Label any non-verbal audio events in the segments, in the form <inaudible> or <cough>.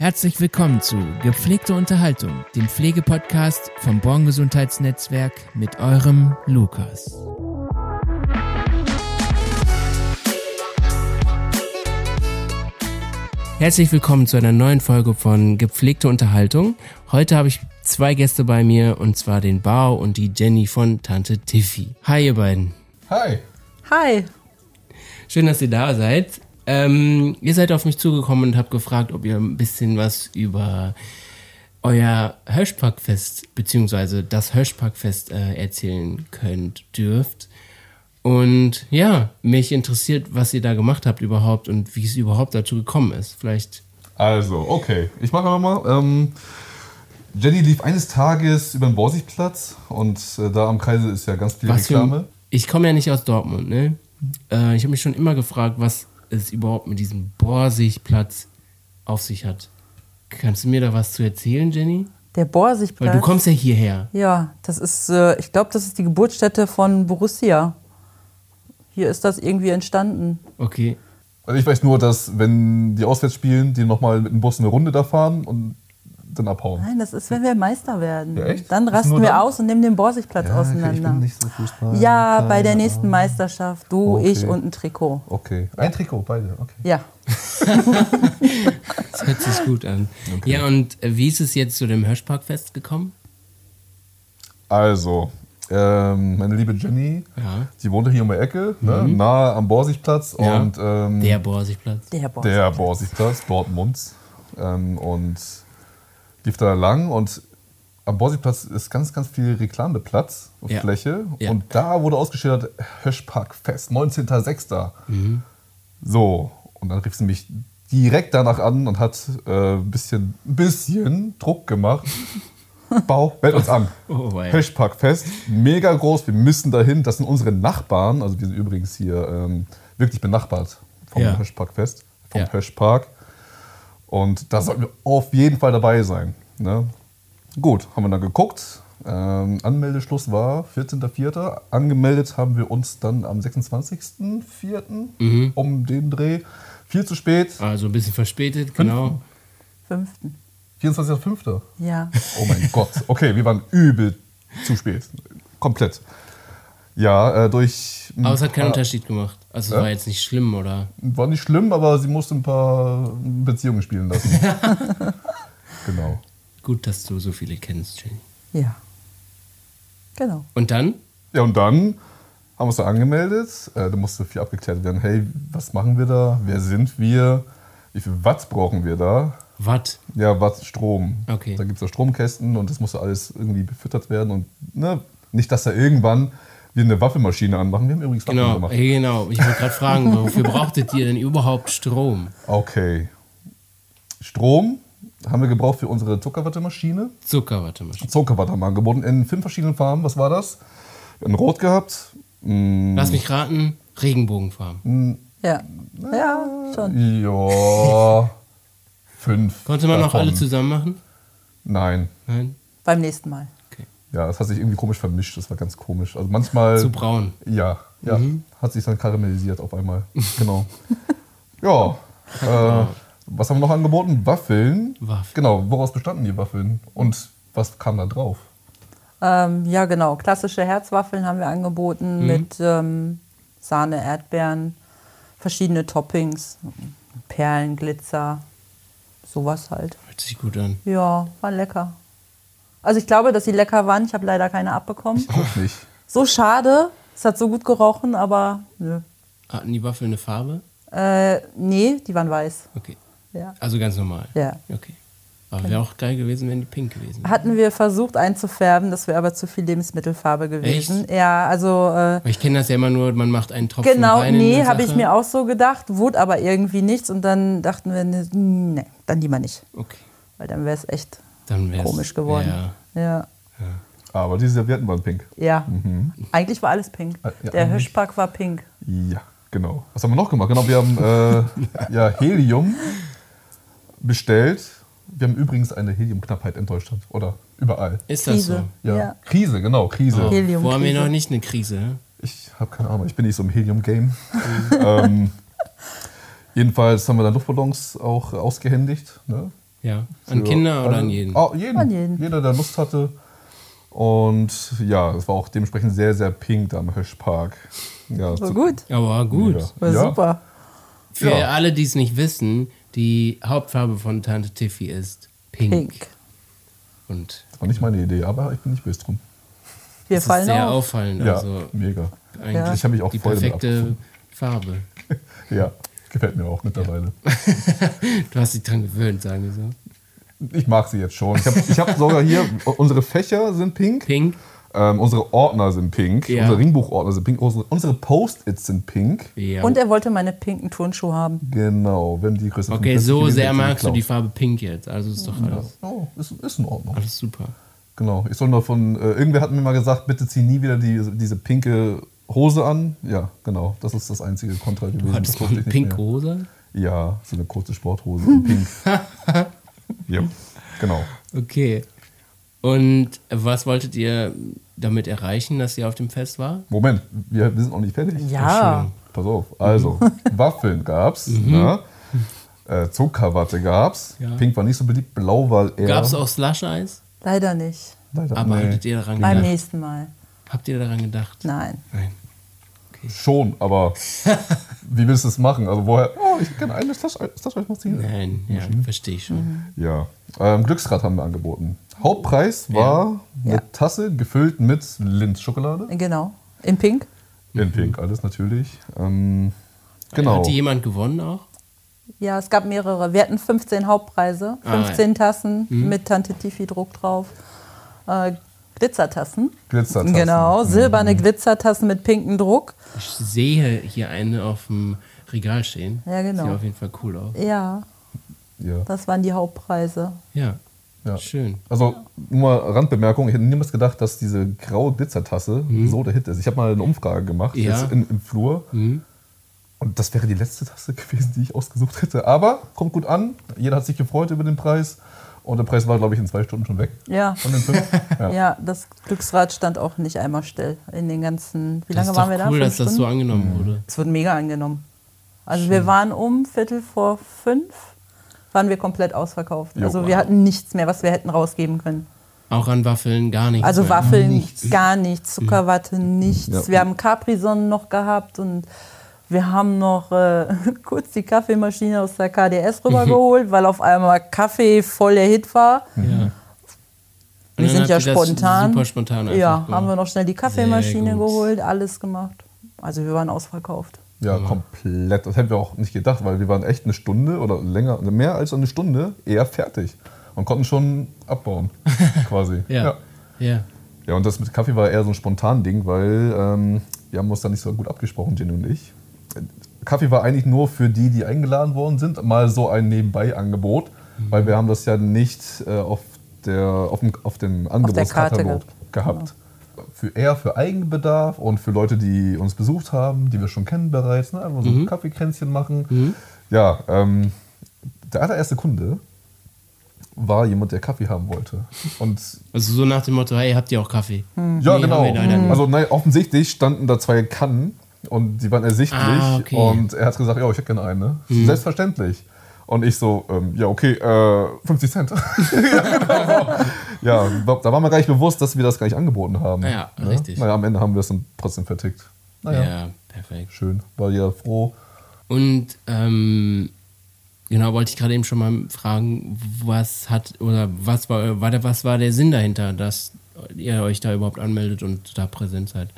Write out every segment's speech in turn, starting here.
Herzlich willkommen zu Gepflegte Unterhaltung, dem Pflegepodcast vom Born Gesundheitsnetzwerk mit eurem Lukas. Herzlich willkommen zu einer neuen Folge von Gepflegte Unterhaltung. Heute habe ich zwei Gäste bei mir und zwar den Bao und die Jenny von Tante Tiffy. Hi ihr beiden. Hi. Hi. Schön, dass ihr da seid. Ähm, ihr seid auf mich zugekommen und habt gefragt, ob ihr ein bisschen was über euer Höschpackfest beziehungsweise das Höschpackfest äh, erzählen könnt, dürft. Und ja, mich interessiert, was ihr da gemacht habt überhaupt und wie es überhaupt dazu gekommen ist. Vielleicht. Also, okay. Ich mache nochmal. Ähm, Jenny lief eines Tages über den Borsigplatz und äh, da am Kreise ist ja ganz viel Was für, Reklame. ich komme ja nicht aus Dortmund, ne? Äh, ich habe mich schon immer gefragt, was es überhaupt mit diesem Borsigplatz auf sich hat. Kannst du mir da was zu erzählen, Jenny? Der Borsigplatz. Weil du kommst ja hierher. Ja, das ist, äh, ich glaube, das ist die Geburtsstätte von Borussia. Hier ist das irgendwie entstanden. Okay. Also ich weiß nur, dass wenn die auswärts spielen, die nochmal mit dem Bus eine Runde da fahren und dann abhauen. Nein, das ist, wenn wir Meister werden. Ja, echt? Dann rasten wir dann? aus und nehmen den Borsigplatz Ja, okay, auseinander. ich bin nicht so Fußball. ja, Keine bei der nächsten Ahnung. Meisterschaft. Du, Okay. ich und ein Trikot. Okay. Ein Trikot, beide. Okay. Ja. <laughs> Das hört sich gut an. Ja, und äh, wie ist es jetzt zu dem Hirschparkfest gekommen? Also, ähm, meine liebe Jenny, Ja. die wohnte hier um die Ecke, ne, nahe am Borsigplatz Ja. und ähm, Der Borsigplatz. Der Borsigplatz. der Borsigplatz, Dortmunds. Ähm, und lief da lang und am Borsigplatz ist ganz, ganz viel Reklameplatz, Ja. Fläche. Ja. Und da wurde ausgeschildert, Höschparkfest, 19.06. Mhm. So, und dann rief sie mich direkt danach an und hat äh, ein bisschen, ein bisschen Druck gemacht. <laughs> Bau, meld uns an. Oh, wei. Höschparkfest, mega groß, wir müssen dahin. Das sind unsere Nachbarn, also wir sind übrigens hier ähm, wirklich benachbart vom Ja. Höschparkfest, vom Ja. Höschpark. Und da sollten wir auf jeden Fall dabei sein. Ne? Gut, haben wir dann geguckt. Ähm, Anmeldeschluss war 14.04. Angemeldet haben wir uns dann am 26.04. Mhm. um den Dreh. Viel zu spät. Also ein bisschen verspätet, genau. Fünften. 24.05. Ja. Oh mein <laughs> Gott. Okay, wir waren übel zu spät. Komplett. Ja, äh, durch. Aber es hat keinen Unterschied gemacht. Also es Ja? war jetzt nicht schlimm, oder? War nicht schlimm, aber sie musste ein paar Beziehungen spielen lassen. <laughs> genau. Gut, dass du so viele kennst, Jenny. Ja. Genau. Und dann? Ja, und dann haben wir uns da angemeldet. Äh, da musste viel abgeklärt werden. Hey, was machen wir da? Wer sind wir? Wie viel Watt brauchen wir da? Watt. Ja, Watt Strom. Okay. Da gibt es ja Stromkästen und das musste alles irgendwie befüttert werden. Und ne, nicht, dass da irgendwann wir eine Waffelmaschine anmachen. Wir haben übrigens Waffeln Genau, gemacht. hey, genau. Ich wollte gerade fragen, wofür brauchtet ihr denn überhaupt Strom? Okay. Strom haben wir gebraucht für unsere Zuckerwattemaschine. Zuckerwattemaschine. Zuckerwatte haben wir angeboten in fünf verschiedenen Farben. Was war das? In Rot gehabt. Mm, Lass mich raten, Regenbogenfarben. Ja. Ja, schon. Ja. <laughs> fünf. Konnte man noch davon. alle zusammen machen? Nein. Nein? Beim nächsten Mal. Okay. Ja, das hat sich irgendwie komisch vermischt. Das war ganz komisch. Also manchmal. Zu braun. Ja, ja. Mhm. Hat sich dann karamellisiert auf einmal. Genau. <laughs> ja. Äh, was haben wir noch angeboten? Waffeln. Waffeln. Genau. Woraus bestanden die Waffeln? Und was kam da drauf? Ähm, ja, genau. Klassische Herzwaffeln haben wir Mhm. angeboten mit ähm, Sahne, Erdbeeren, verschiedene Toppings, Perlen, Glitzer, sowas halt. Hört sich gut an. Ja, war lecker. Also ich glaube, dass sie lecker waren. Ich habe leider keine abbekommen. Auch nicht. So schade. Es hat so gut gerochen, aber nö. Hatten die Waffeln eine Farbe? Äh, nee, die waren weiß. Okay. Ja. Also ganz normal. Ja. Okay. Aber wäre auch geil gewesen, wenn die pink gewesen wären. Hatten wir versucht einzufärben, das wäre aber zu viel Lebensmittelfarbe gewesen. Ja, also äh, Ich kenne das ja immer nur, man macht einen Tropfen genau, rein in nee, habe ich mir auch so gedacht, wurde aber irgendwie nichts und dann dachten wir, nee, dann lieber nicht, Okay. weil dann wäre es echt Dann wär's, komisch geworden. Ja. Ja. Aber die Servietten waren pink. Ja. Eigentlich war alles pink. Äh, ja, Der. Hirschpark war pink. Ja, genau. Was haben wir noch gemacht? Genau, wir haben äh, <laughs> ja, Helium bestellt. Wir haben übrigens eine Heliumknappheit in Deutschland. Oder überall. Ist das Krise. so? Ja. Ja. Krise, genau, Krise. Oh, Heliumkrise. wo haben wir noch nicht eine Krise? Ich habe keine Ahnung, ich bin nicht so im Helium-Game. <laughs> ähm, jedenfalls haben wir dann Luftballons auch ausgehändigt. Ne? Ja. An Für Kinder oder alle- an jeden? Ah, jeden. An jeden. Jeder, der Lust hatte. Und ja, es war auch dementsprechend sehr, sehr pink da am Hirschpark. Ja, zu- gut. Aber gut. Mega. War Ja. super. Für Ja. alle, die es nicht wissen, die Hauptfarbe von Tante Tiffy ist pink. Pink. Und Das war nicht meine Idee, aber ich bin nicht böse drum. Wir das ist fallen sehr auf. auffallend. Ja, Also mega. eigentlich Ja. Ich habe mich auch die voll perfekte. Farbe. <laughs> Ja, gefällt mir auch mittlerweile. <laughs> Du hast dich dran gewöhnt, sagen wir so. Ich mag sie jetzt schon. Ich habe hab sogar hier, <laughs> unsere Fächer sind pink. Pink. Ähm, unsere Ordner sind pink. Ja. Unsere Ringbuchordner sind pink. Unsere, unsere Post-its sind pink. Ja. Und er wollte meine pinken Turnschuhe haben. Genau, wenn die Größe okay, 45 so sehr magst du die Farbe pink jetzt. Also ist doch alles, Oh, ist, ist in Ordnung. alles super. Genau. Ich soll nur von. Äh, irgendwer hat mir mal gesagt, bitte zieh nie wieder die, diese pinke Hose an. Ja, genau. Das ist das einzige Kontra gewesen. Hattest Das du eine ich nicht pink mehr. Hose? Ja, so eine kurze Sporthose in pink. <laughs> ja, genau. Okay. Und was wolltet ihr damit erreichen, dass ihr auf dem Fest war? Moment, wir, wir sind noch nicht fertig. Ja. Pass auf. Also, <laughs> Waffeln gab's. Ne? Äh, Zuckerwatte gab's. Ja. Pink war nicht so beliebt. Blau war eher. Gab es auch Slush-Eis? Leider nicht. Leider, Aber nee. hattet ihr daran Beim gedacht? nächsten Mal. Habt ihr daran gedacht? Nein. Nein. Schon, aber <laughs> wie willst du es machen? Also, woher. Oh, ich kann eine ziehen. Nein, ja, verstehe ich schon. Ja. Ähm, Glücksrad haben wir angeboten. Hauptpreis war eine Ja. Tasse gefüllt mit Linz-Schokolade. Genau. In Pink? In Pink, alles natürlich. Ähm, genau. Hat die jemand gewonnen auch? Ja, es gab mehrere. Wir hatten 15 Hauptpreise, Ah, 15 Tassen mit Tante Tifi Druck drauf. Äh, Glitzertassen. Glitzertassen. Genau, silberne Glitzertassen mit pinkem Druck. Ich sehe hier eine auf dem Regal stehen. Ja, genau. Sieht auf jeden Fall cool aus. Ja, Ja. das waren die Hauptpreise. Ja, Ja. schön. Also, nur mal Randbemerkung, ich hätte niemals gedacht, dass diese graue Glitzertasse so der Hit ist. Ich habe mal eine Umfrage gemacht, Mhm. Ja. jetzt in, im Flur. Mhm. Und das wäre die letzte Tasse <laughs> gewesen, die ich ausgesucht hätte. Aber kommt gut an. Jeder hat sich gefreut über den Preis. Und der Preis war, glaube ich, in zwei Stunden schon weg. Ja. Von den fünf. <laughs> Ja. Ja, das Glücksrad stand auch nicht einmal still in den ganzen. Wie Das lange waren wir da? cool, Fünf dass das so Stunden? angenommen wurde. Es wurde mega angenommen. Also wir waren um Viertel vor fünf, waren wir komplett ausverkauft. Jo. Also wir hatten nichts mehr, was wir hätten rausgeben können. Auch an Waffeln gar nichts. Also mehr. Waffeln gar nichts, Zuckerwatte nichts. Ja. Wir haben Capri-Sonnen noch gehabt und wir haben noch äh, <laughs> kurz die Kaffeemaschine aus der KDS rübergeholt, weil auf einmal Kaffee voll der Hit war. Ja. Wir sind ja spontan. Super spontan einfach ja, haben wir noch schnell die Kaffeemaschine geholt, alles gemacht. Also wir waren ausverkauft. Ja, komplett. Das hätten wir auch nicht gedacht, weil wir waren echt eine Stunde oder länger, mehr als eine Stunde eher fertig und konnten schon abbauen, <laughs> quasi. Ja. ja. ja. Ja, und das mit Kaffee war eher so ein spontan Ding, weil ähm, wir haben uns da nicht so gut abgesprochen, Jenny und ich. Kaffee war eigentlich nur für die, die eingeladen worden sind, mal so ein Nebenbei-Angebot, weil wir haben das ja nicht äh, auf, der, auf dem, auf dem Angebotskatalog gehabt. Für eher für Eigenbedarf und für Leute, die uns besucht haben, die wir schon kennen bereits, ne? einfach so ein Kaffeekränzchen machen. Ja, ähm, der allererste Kunde war jemand, der Kaffee haben wollte. Und Also so nach dem Motto, hey, habt ihr auch Kaffee? ja, Nee, genau. nicht. Also nein, offensichtlich standen da zwei Kannen und die waren ersichtlich. Ah, okay. Und er hat gesagt, ja, ich hätte gerne eine. Selbstverständlich. Und ich so, ähm, ja, okay, äh, 50 Cent. <laughs> ja, genau. ja, da war mir gar nicht bewusst, dass wir das gar nicht angeboten haben. Ja, richtig. Naja, am Ende haben wir es dann trotzdem vertickt. Naja, Ja, perfekt. schön. War jeder froh. Und ähm, genau, wollte ich gerade eben schon mal fragen, was hat oder was war, war der, was war der Sinn dahinter, dass ihr euch da überhaupt anmeldet und da präsent seid?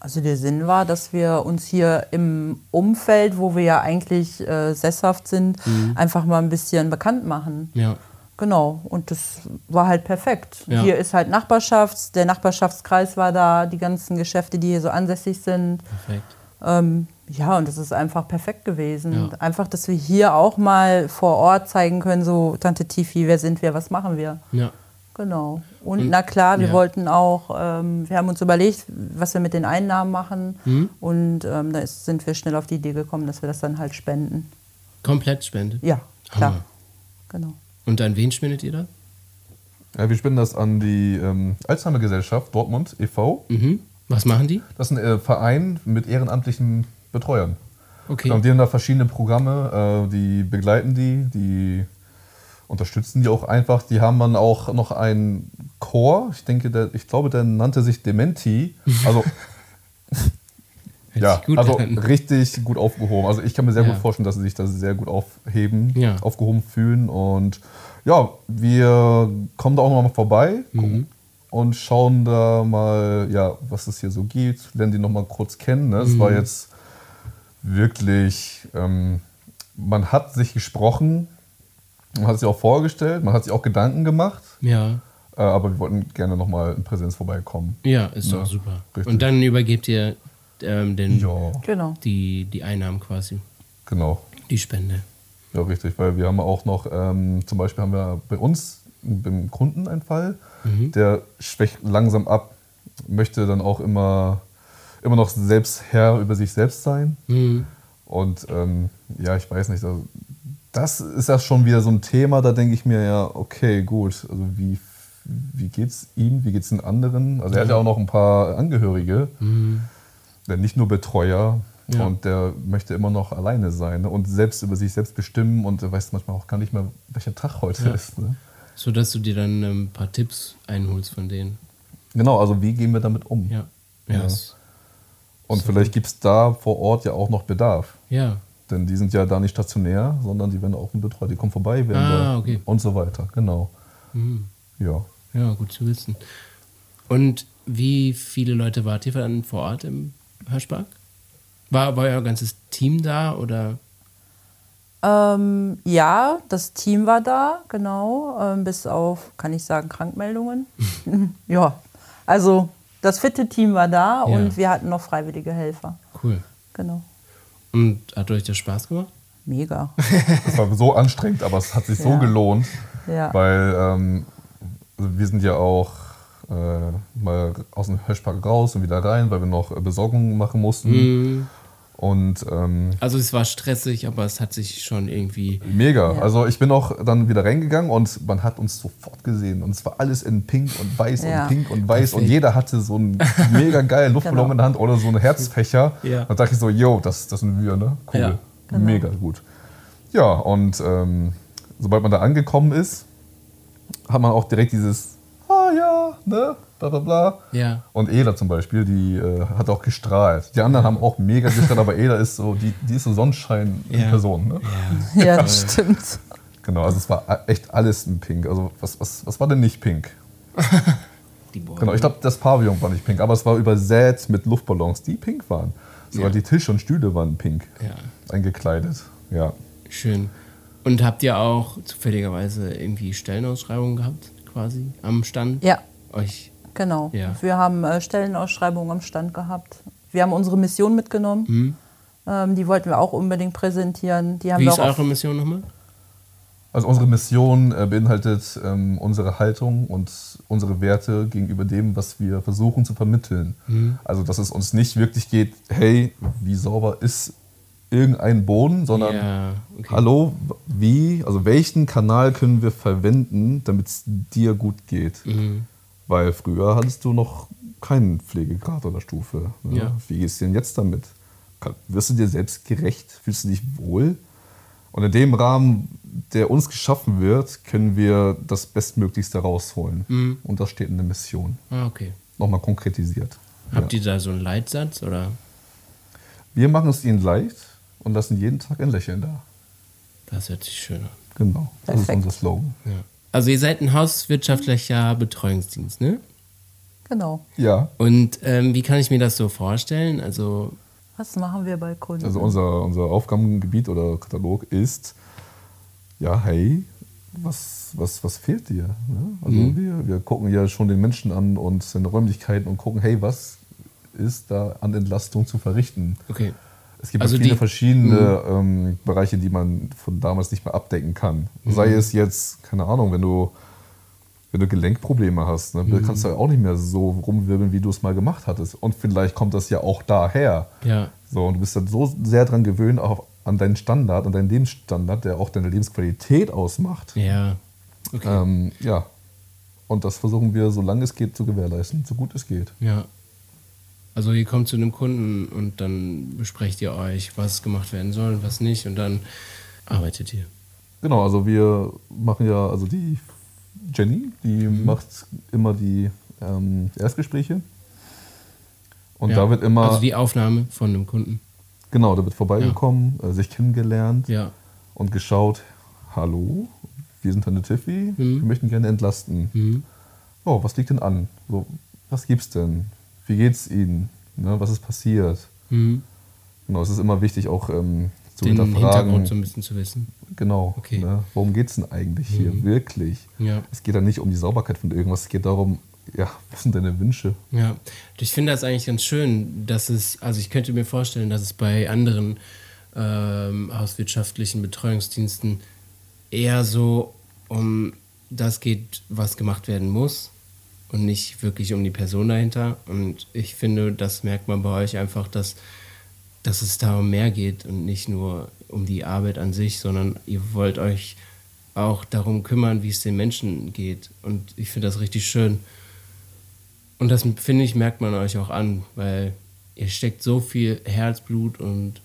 Also der Sinn war, dass wir uns hier im Umfeld, wo wir ja eigentlich äh, sesshaft sind, einfach mal ein bisschen bekannt machen. Ja. Genau, und das war halt perfekt. Ja. Hier ist halt Nachbarschafts-, der Nachbarschaftskreis war da, die ganzen Geschäfte, die hier so ansässig sind. Perfekt. Ähm, ja, und das ist einfach perfekt gewesen. Ja. Einfach, dass wir hier auch mal vor Ort zeigen können, so Tante Tifi, wer sind wir, was machen wir. Ja. Genau. Und, Und- na klar, wir ja. wollten auch, ähm, wir haben uns überlegt, was wir mit den Einnahmen machen. Mhm. Und ähm, da ist, sind wir schnell auf die Idee gekommen, dass wir das dann halt spenden. Komplett spendet. Ja, klar. Hammer. Genau. Und an wen spendet ihr das? Ja, wir spenden das an die ähm, Alzheimer-Gesellschaft Dortmund e.V. Mhm. Was machen die? Das ist ein äh, Verein mit ehrenamtlichen Betreuern. Okay. Und die haben da verschiedene Programme, äh, die begleiten die, die unterstützen die auch einfach. Die haben dann auch noch einen Chor. Ich denke, der, ich glaube, der nannte sich Dementi. Also <laughs> ja, also an. richtig gut aufgehoben. Also ich kann mir sehr Ja. gut vorstellen, dass sie sich da sehr gut aufheben, Ja. aufgehoben fühlen. Und ja, wir kommen da auch noch mal vorbei Mhm. und schauen da mal, ja, was es hier so gibt. Lernen die noch mal kurz kennen. Ne? Es Mhm. war jetzt wirklich, ähm, man hat sich gesprochen, man hat sich auch vorgestellt, man hat sich auch Gedanken gemacht. Ja, Äh, aber wir wollten gerne noch mal in Präsenz vorbeikommen. ja, ist Ja, doch super. richtig. Und dann übergebt ihr ähm, den, Ja, Genau. die, die Einnahmen quasi, genau. die Spende. Ja, richtig, weil wir haben auch noch, ähm, zum Beispiel haben wir bei uns beim Kunden einen Fall, der schwächt langsam ab, möchte dann auch immer, immer noch selbst Herr über sich selbst sein. Mhm. Und ähm, ja, ich weiß nicht, also das ist ja schon wieder so ein Thema, da denke ich mir ja, okay, gut, also wie, wie geht's ihm, wie geht's den anderen? Also er hat ja auch noch ein paar Angehörige, der nicht nur Betreuer Ja. und der möchte immer noch alleine sein ne? und selbst über sich selbst bestimmen und er weiß manchmal auch gar nicht mehr, welcher Tag heute Ja. ist. Ne? So dass du dir dann ähm, ein paar Tipps einholst von denen. Genau, also wie gehen wir damit um? Ja. Ja. Und vielleicht gibt es da vor Ort ja auch noch Bedarf. ja. Denn die sind ja da nicht stationär, sondern die werden auch betreut. Die kommen vorbei, werden Ah, da okay. und so weiter. Genau. Mhm. Ja. Ja, gut zu wissen. Und wie viele Leute wart ihr dann vor Ort im Hirschpark? War, war euer ganzes Team da oder? Ähm, ja, das Team war da, genau. Ähm, bis auf, kann ich sagen, Krankmeldungen. <laughs> <laughs> ja, also das fitte Team war da Ja. und wir hatten noch freiwillige Helfer. Cool. Genau. Und hat euch das Spaß gemacht? Mega. Es war so anstrengend, aber es hat sich so Ja. gelohnt, Ja. weil ähm, also wir sind ja auch äh, mal aus dem Hirschpark raus und wieder rein, weil wir noch äh, Besorgungen machen mussten. Mhm. Und ähm, Also es war stressig, aber es hat sich schon irgendwie. Mega. Ja. Also ich bin auch dann wieder reingegangen und man hat uns sofort gesehen. Und es war alles in Pink und Weiß Ja. und Pink und Weiß. Und Perfekt. jeder hatte so einen mega geilen <laughs> Luftballon Genau. in der Hand oder so einen Herzfächer. Ja. Da dachte ich so, yo, das, das sind wir, ne? Cool. Ja. Genau. Mega gut. Ja, und ähm, sobald man da angekommen ist, hat man auch direkt dieses, ah ja, ne? Bla bla bla. Ja. Und Ela zum Beispiel, die äh, hat auch gestrahlt. Die anderen haben auch mega gestrahlt, aber Ela ist so, die, die ist so Sonnenschein in Ja. Person. Ne? Ja. Ja, das stimmt. Genau, also es war echt alles in Pink. Also was, was, was war denn nicht Pink? <laughs> Die Bäume. Genau, ich glaube, das Pavillon war nicht pink, aber es war übersät mit Luftballons, die pink waren. Sogar Ja. die Tische und Stühle waren pink Ja. eingekleidet. Ja. Schön. Und habt ihr auch zufälligerweise irgendwie Stellenausschreibungen gehabt, quasi am Stand? Ja, Euch. Genau. Ja. Wir haben äh, Stellenausschreibungen am Stand gehabt. Wir haben unsere Mission mitgenommen. Ähm, die wollten wir auch unbedingt präsentieren. Die haben Wie wir ist eure Mission nochmal? Also unsere Mission äh, beinhaltet ähm, unsere Haltung und unsere Werte gegenüber dem, was wir versuchen zu vermitteln. Also dass es uns nicht wirklich geht, hey, wie sauber ist irgendein Boden, sondern ja, okay. hallo, wie, also welchen Kanal können wir verwenden, damit es dir gut geht? Mhm. Weil früher hattest du noch keinen Pflegegrad oder Stufe. Ne? Ja. Wie gehst du denn jetzt damit? Wirst du dir selbst gerecht? Fühlst du dich wohl? Und in dem Rahmen, der uns geschaffen wird, können wir das Bestmöglichste rausholen. Mhm. Und das steht in der Mission. Ah, okay. Nochmal konkretisiert. Habt ja. ihr da so einen Leitsatz oder? Wir machen es ihnen leicht und lassen jeden Tag ein Lächeln da. Das hört sich schön an. Genau. Das Perfekt. ist unser Slogan. Ja. Also ihr seid ein hauswirtschaftlicher Betreuungsdienst, ne? Genau. Ja. Und ähm, wie kann ich mir das so vorstellen? Also Was machen wir bei Kunden? Also unser, unser Aufgabengebiet oder Katalog ist, ja, hey, was, was, was fehlt dir? Ne? Also wir, wir gucken ja schon den Menschen an und seine Räumlichkeiten und gucken, hey, was ist da an Entlastung zu verrichten? okay. Es gibt Also ja viele die- verschiedene ähm, Bereiche, die man von damals nicht mehr abdecken kann. Sei es jetzt, keine Ahnung, wenn du, wenn du Gelenkprobleme hast, ne, kannst du ja auch nicht mehr so rumwirbeln, wie du es mal gemacht hattest. Und vielleicht kommt das ja auch daher. Ja. So, und du bist dann so sehr daran gewöhnt, auch an deinen Standard, an deinen Lebensstandard, der auch deine Lebensqualität ausmacht. Ja. Okay. Ähm, ja. Und das versuchen wir, solange es geht, zu gewährleisten, so gut es geht. Ja. Also ihr kommt zu einem Kunden und dann besprecht ihr euch, was gemacht werden soll und was nicht und dann arbeitet ihr. Genau, also wir machen ja, also die Jenny, die Mhm. macht immer die ähm, Erstgespräche. Und Ja. da wird immer, Also die Aufnahme von einem Kunden. genau, da wird vorbeigekommen, äh, sich kennengelernt Ja. und geschaut, hallo, wir sind Tante Tiffy, wir möchten gerne entlasten. Mhm. Oh, was liegt denn an? So, was gibt's denn? Wie geht's Ihnen? Ne, was ist passiert? Mhm. Genau, es ist immer wichtig, auch ähm, zu Den hinterfragen. Hintergrund so ein bisschen zu wissen. Genau. Okay. Mhm. Ne, worum geht's denn eigentlich hier? Wirklich? Ja. Es geht da nicht um die Sauberkeit von irgendwas, es geht darum, ja, was sind deine Wünsche? Ja, ich finde das eigentlich ganz schön, dass es, also ich könnte mir vorstellen, dass es bei anderen ähm, hauswirtschaftlichen Betreuungsdiensten eher so um das geht, was gemacht werden muss und nicht wirklich um die Person dahinter. Und ich finde, das merkt man bei euch einfach, dass, dass es da um mehr geht und nicht nur um die Arbeit an sich, sondern ihr wollt euch auch darum kümmern, wie es den Menschen geht. Und ich finde das richtig schön. Und das finde ich, merkt man euch auch an, weil ihr steckt so viel Herzblut und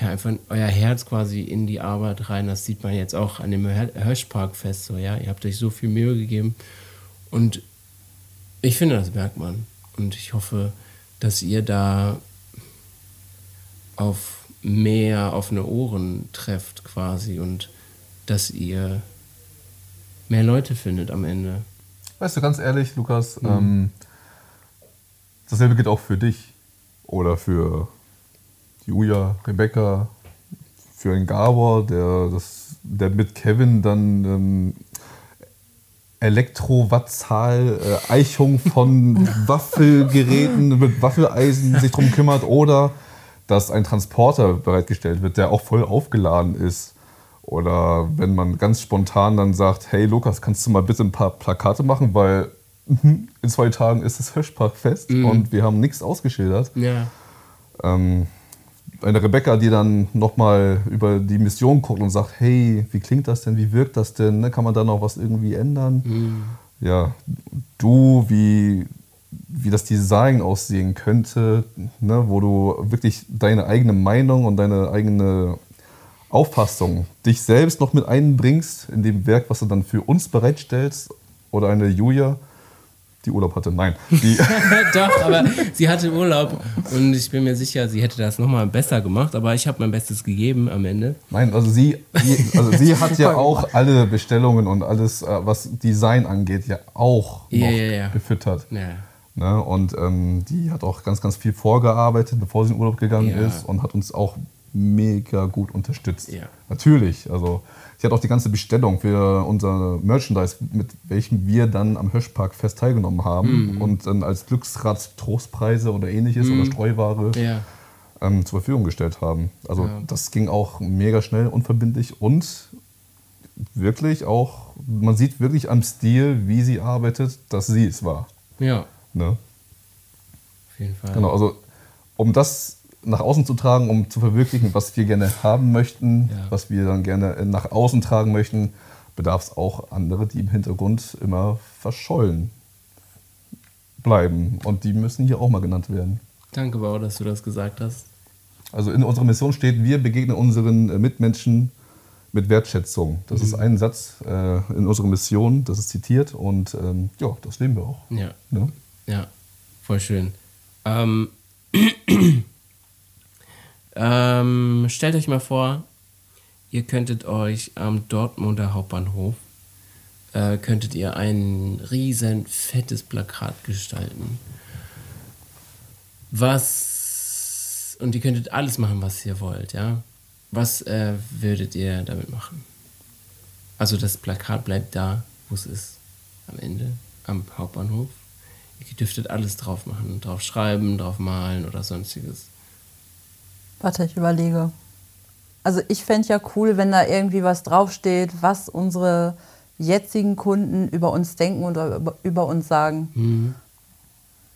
ja, einfach euer Herz quasi in die Arbeit rein. Das sieht man jetzt auch an dem Hirschparkfest so, ja. Ihr habt euch so viel Mühe gegeben. Und ich finde, das merkt man. Und ich hoffe, dass ihr da auf mehr offene Ohren trefft quasi und dass ihr mehr Leute findet am Ende. Weißt du, ganz ehrlich, Lukas, Mhm. ähm, dasselbe gilt auch für dich oder für Julia, Rebecca, für einen Gabor, der, das, der mit Kevin dann ähm, Elektrowattzahl, äh, Eichung von <laughs> Waffelgeräten mit Waffeleisen sich drum kümmert oder dass ein Transporter bereitgestellt wird, der auch voll aufgeladen ist. Oder wenn man ganz spontan dann sagt, hey Lukas, kannst du mal bitte ein paar Plakate machen, weil mhm, in zwei Tagen ist das Hirschparkfest und wir haben nichts ausgeschildert. Ja. Ähm, eine Rebecca, die dann nochmal über die Mission guckt und sagt, hey, wie klingt das denn, wie wirkt das denn, ne? kann man da noch was irgendwie ändern? Ja, du, wie, wie das Design aussehen könnte, ne? wo du wirklich deine eigene Meinung und deine eigene Auffassung dich selbst noch mit einbringst in dem Werk, was du dann für uns bereitstellst oder eine Julia, die Urlaub hatte, nein, die, <laughs> Doch, aber sie hatte Urlaub und ich bin mir sicher, sie hätte das nochmal besser gemacht, aber ich habe mein Bestes gegeben am Ende. Nein, also sie, also sie <laughs> hat ja auch alle Bestellungen und alles, äh, was Design angeht, ja auch Ja, noch ja, ja. befüttert. Ja. Ne? Und ähm, die hat auch ganz, ganz viel vorgearbeitet, bevor sie in Urlaub gegangen Ja. ist und hat uns auch mega gut unterstützt. Ja. Natürlich. Also sie hat auch die ganze Bestellung für unser Merchandise, mit welchem wir dann am Hirschparkfest teilgenommen haben Mhm. und dann als Glücksrad Trostpreise oder ähnliches oder Streuware Ja. ähm, zur Verfügung gestellt haben. Also Ja. das ging auch mega schnell, unverbindlich und wirklich auch, man sieht wirklich am Stil, wie sie arbeitet, dass sie es war. Ja, Ne? auf jeden Fall. Genau, also um das nach außen zu tragen, um zu verwirklichen, was wir gerne haben möchten, Ja. was wir dann gerne äh, nach außen tragen möchten, bedarf es auch andere, die im Hintergrund immer verschollen bleiben. Und die müssen hier auch mal genannt werden. Danke, Bau, dass du das gesagt hast. Also in unserer Mission steht, wir begegnen unseren äh, Mitmenschen mit Wertschätzung. Das ist ein Satz äh, in unserer Mission, das ist zitiert und ähm, ja, das leben wir auch. Ja, Ne? ja, voll schön. Ähm, <clears throat> ähm, stellt euch mal vor, ihr könntet euch am Dortmunder Hauptbahnhof, äh, könntet ihr ein riesen fettes Plakat gestalten. Was, und ihr könntet alles machen, was ihr wollt, ja? Was äh, würdet ihr damit machen? Also das Plakat bleibt da, wo es ist, am Ende, am Hauptbahnhof. Ihr dürftet alles drauf machen, drauf schreiben, drauf malen oder sonstiges. Warte, ich überlege. Also ich fände ja cool, wenn da irgendwie was draufsteht, was unsere jetzigen Kunden über uns denken und über, uns sagen.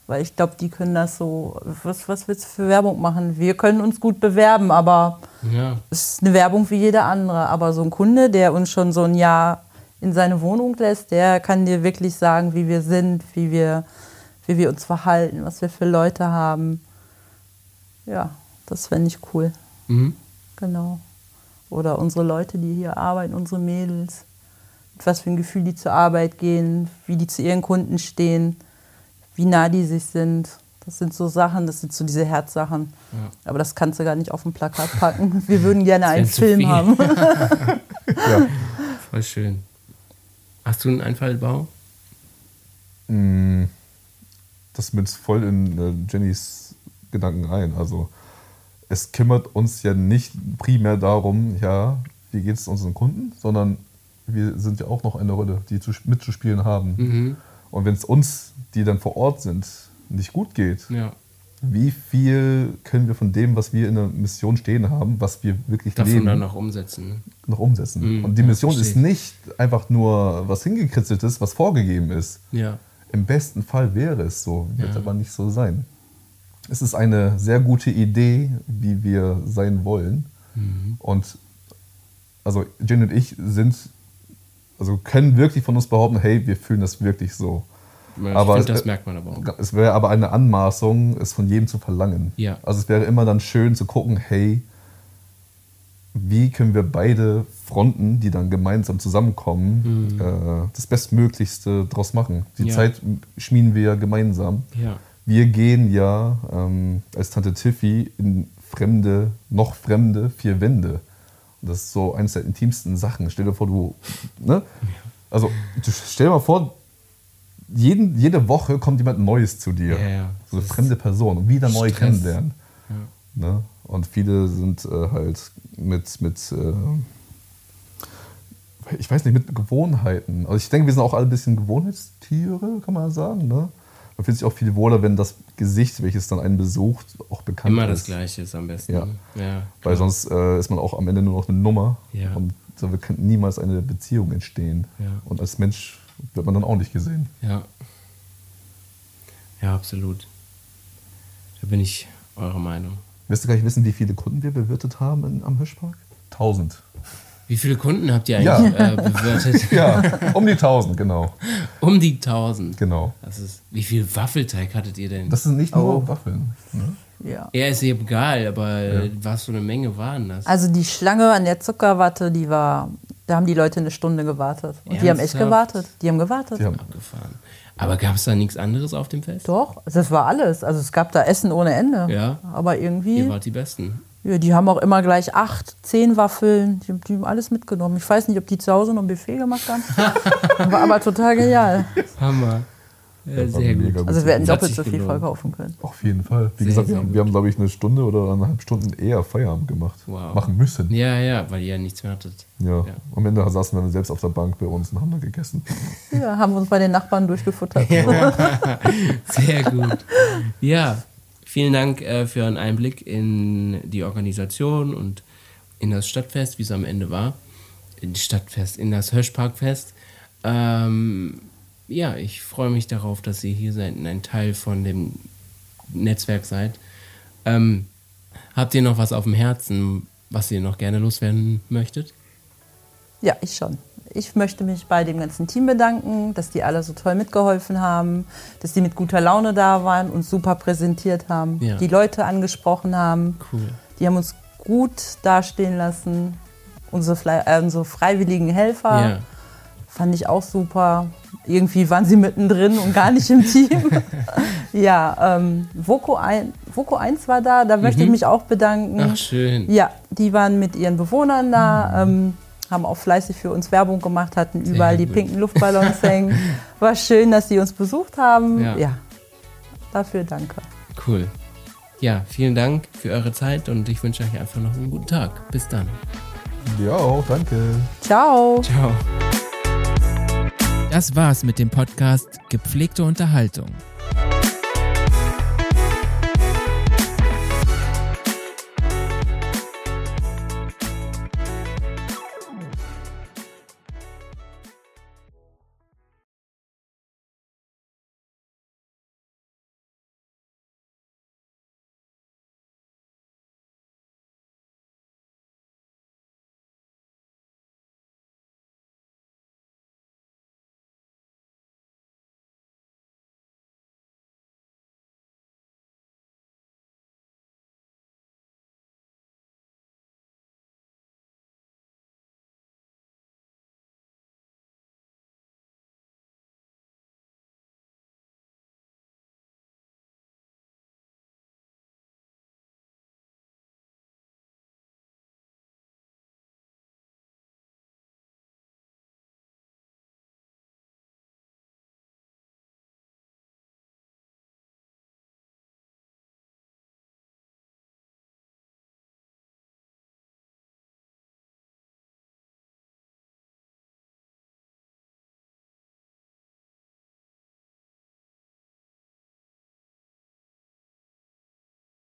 Weil ich glaube, die können das so. Was, was willst du für Werbung machen? Wir können uns gut bewerben, aber Ja, es ist eine Werbung wie jede andere. Aber so ein Kunde, der uns schon so ein Jahr in seine Wohnung lässt, der kann dir wirklich sagen, wie wir sind, wie wir, wie wir uns verhalten, was wir für Leute haben. Ja, das fände ich cool. mhm. Genau. oder unsere Leute, die hier arbeiten, unsere Mädels, mit was für ein Gefühl die zur Arbeit gehen, wie die zu ihren Kunden stehen, wie nah die sich sind. Das sind so Sachen, das sind so diese Herzsachen. Ja. Aber das kannst du gar nicht auf ein Plakat packen. <laughs> Wir würden gerne einen Film viel. haben. <laughs> Ja. Voll schön. Hast du einen Einfallbau? Mm, Das mit voll in äh, Jennys Gedanken rein. Also es kümmert uns ja nicht primär darum, ja, wie geht es unseren Kunden, sondern wir sind ja auch noch eine Rolle, die zu, mitzuspielen haben. Mhm. Und wenn es uns, die dann vor Ort sind, nicht gut geht, Ja. wie viel können wir von dem, was wir in der Mission stehen haben, was wir wirklich Davon leben, dann noch umsetzen. ne? noch umsetzen? Mhm, Und die ja, Mission ist verstehe. nicht einfach nur was hingekritzeltes, was vorgegeben ist. Ja. Im besten Fall wäre es so, wird aber nicht so sein. Es ist eine sehr gute Idee, wie wir sein wollen. Mhm. Und also Jen und ich sind, also können wirklich von uns behaupten, hey, wir fühlen das wirklich so. Ich Aber finde, es- das merkt man aber auch. Es wäre aber eine Anmaßung, es von jedem zu verlangen. Ja. Also es wäre immer dann schön zu gucken, hey, wie können wir beide Fronten, die dann gemeinsam zusammenkommen, äh, das Bestmöglichste draus machen. Die Mhm. Ja. Zeit schmieden wir ja gemeinsam. Ja. Wir gehen ja ähm, als Tante Tiffy in fremde, noch fremde vier Wände. Und das ist so eines der intimsten Sachen. Stell dir vor, du, ne? Also stell dir mal vor, jeden, jede Woche kommt jemand Neues zu dir. Ja, ja. So eine fremde Person und wieder neu Stress. kennenlernen. Ne? Und viele sind äh, halt mit, mit äh, ich weiß nicht, mit Gewohnheiten. Also ich denke, wir sind auch alle ein bisschen Gewohnheitstiere, kann man sagen. Ne? Man fühlt sich auch viel wohler, wenn das Gesicht, welches dann einen besucht, auch bekannt Immer ist. das Gleiche ist am besten. Ja. ja Weil sonst äh, ist man auch am Ende nur noch eine Nummer. Ja. Und da kann niemals eine Beziehung entstehen. Ja. Und als Mensch wird man dann auch nicht gesehen. Ja. Ja, absolut. Da bin ich eurer Meinung. Wirst du gar nicht wissen, wie viele Kunden wir bewirtet haben in, am Hirschpark? Tausend. Wie viele Kunden habt ihr Ja. eigentlich äh, bewirtet? <laughs> Ja, um die tausend, genau. Um die 1000. genau. Das ist, wie viel Waffelteig hattet ihr denn? Das sind nicht nur Oh. Waffeln. Ne? Ja. ja, ist eben egal, aber äh, was für eine Menge waren das? Also die Schlange an der Zuckerwatte, die war, da haben die Leute eine Stunde gewartet. Und die haben echt Ernsthaft? gewartet. Die haben gewartet. Die haben, Abgefahren. Aber gab es da nichts anderes auf dem Fest? Doch, das war alles. Also es gab da Essen ohne Ende. Ja. Aber irgendwie, Ihr wart die Besten. Ja, die haben auch immer gleich acht, zehn Waffeln. Die, die haben alles mitgenommen. Ich weiß nicht, ob die zu Hause noch ein Buffet gemacht haben. <laughs> war aber total genial. Hammer. Ja, sehr gut. Also wir hätten doppelt so viel verkaufen können. auf jeden Fall. Wie Sehr, gesagt, wir sehr wir haben glaube ich, eine Stunde oder eineinhalb Stunden eher Feierabend gemacht. Wow. Machen müssen. Ja, ja, weil ihr ja nichts mehr hattet. Ja. Ja. Am Ende saßen wir dann selbst auf der Bank bei uns und haben dann gegessen. Ja, haben wir uns bei den Nachbarn durchgefuttert. <laughs> Sehr gut. Ja, vielen Dank äh, für einen Einblick in die Organisation und in das Stadtfest, wie es am Ende war. In das Stadtfest, in das Hirschparkfest. Ähm, ja, ich freue mich darauf, dass ihr hier seid und ein Teil von dem Netzwerk seid. Ähm, habt ihr noch was auf dem Herzen, was ihr noch gerne loswerden möchtet? Ja, ich schon. Ich möchte mich bei dem ganzen Team bedanken, dass die alle so toll mitgeholfen haben, dass die mit guter Laune da waren und super präsentiert haben, Ja. die Leute angesprochen haben. Cool. Die haben uns gut dastehen lassen. Unsere, äh, unsere freiwilligen Helfer Ja. fand ich auch super. Irgendwie waren sie mittendrin und gar nicht im Team. <laughs> ja, ähm, Voco, ein, Voco 1 war da, da möchte ich mich auch bedanken. Mhm. Ach, schön. Ja, die waren mit ihren Bewohnern da, ähm, haben auch fleißig für uns Werbung gemacht, hatten überall die gut. pinken Luftballons <laughs> hängen. War schön, dass sie uns besucht haben. Ja. Ja, dafür danke. Cool. Ja, vielen Dank für eure Zeit und ich wünsche euch einfach noch einen guten Tag. Bis dann. Ja, auch, danke. Ciao. Ciao. Das war's mit dem Podcast Gepflegte Unterhaltung.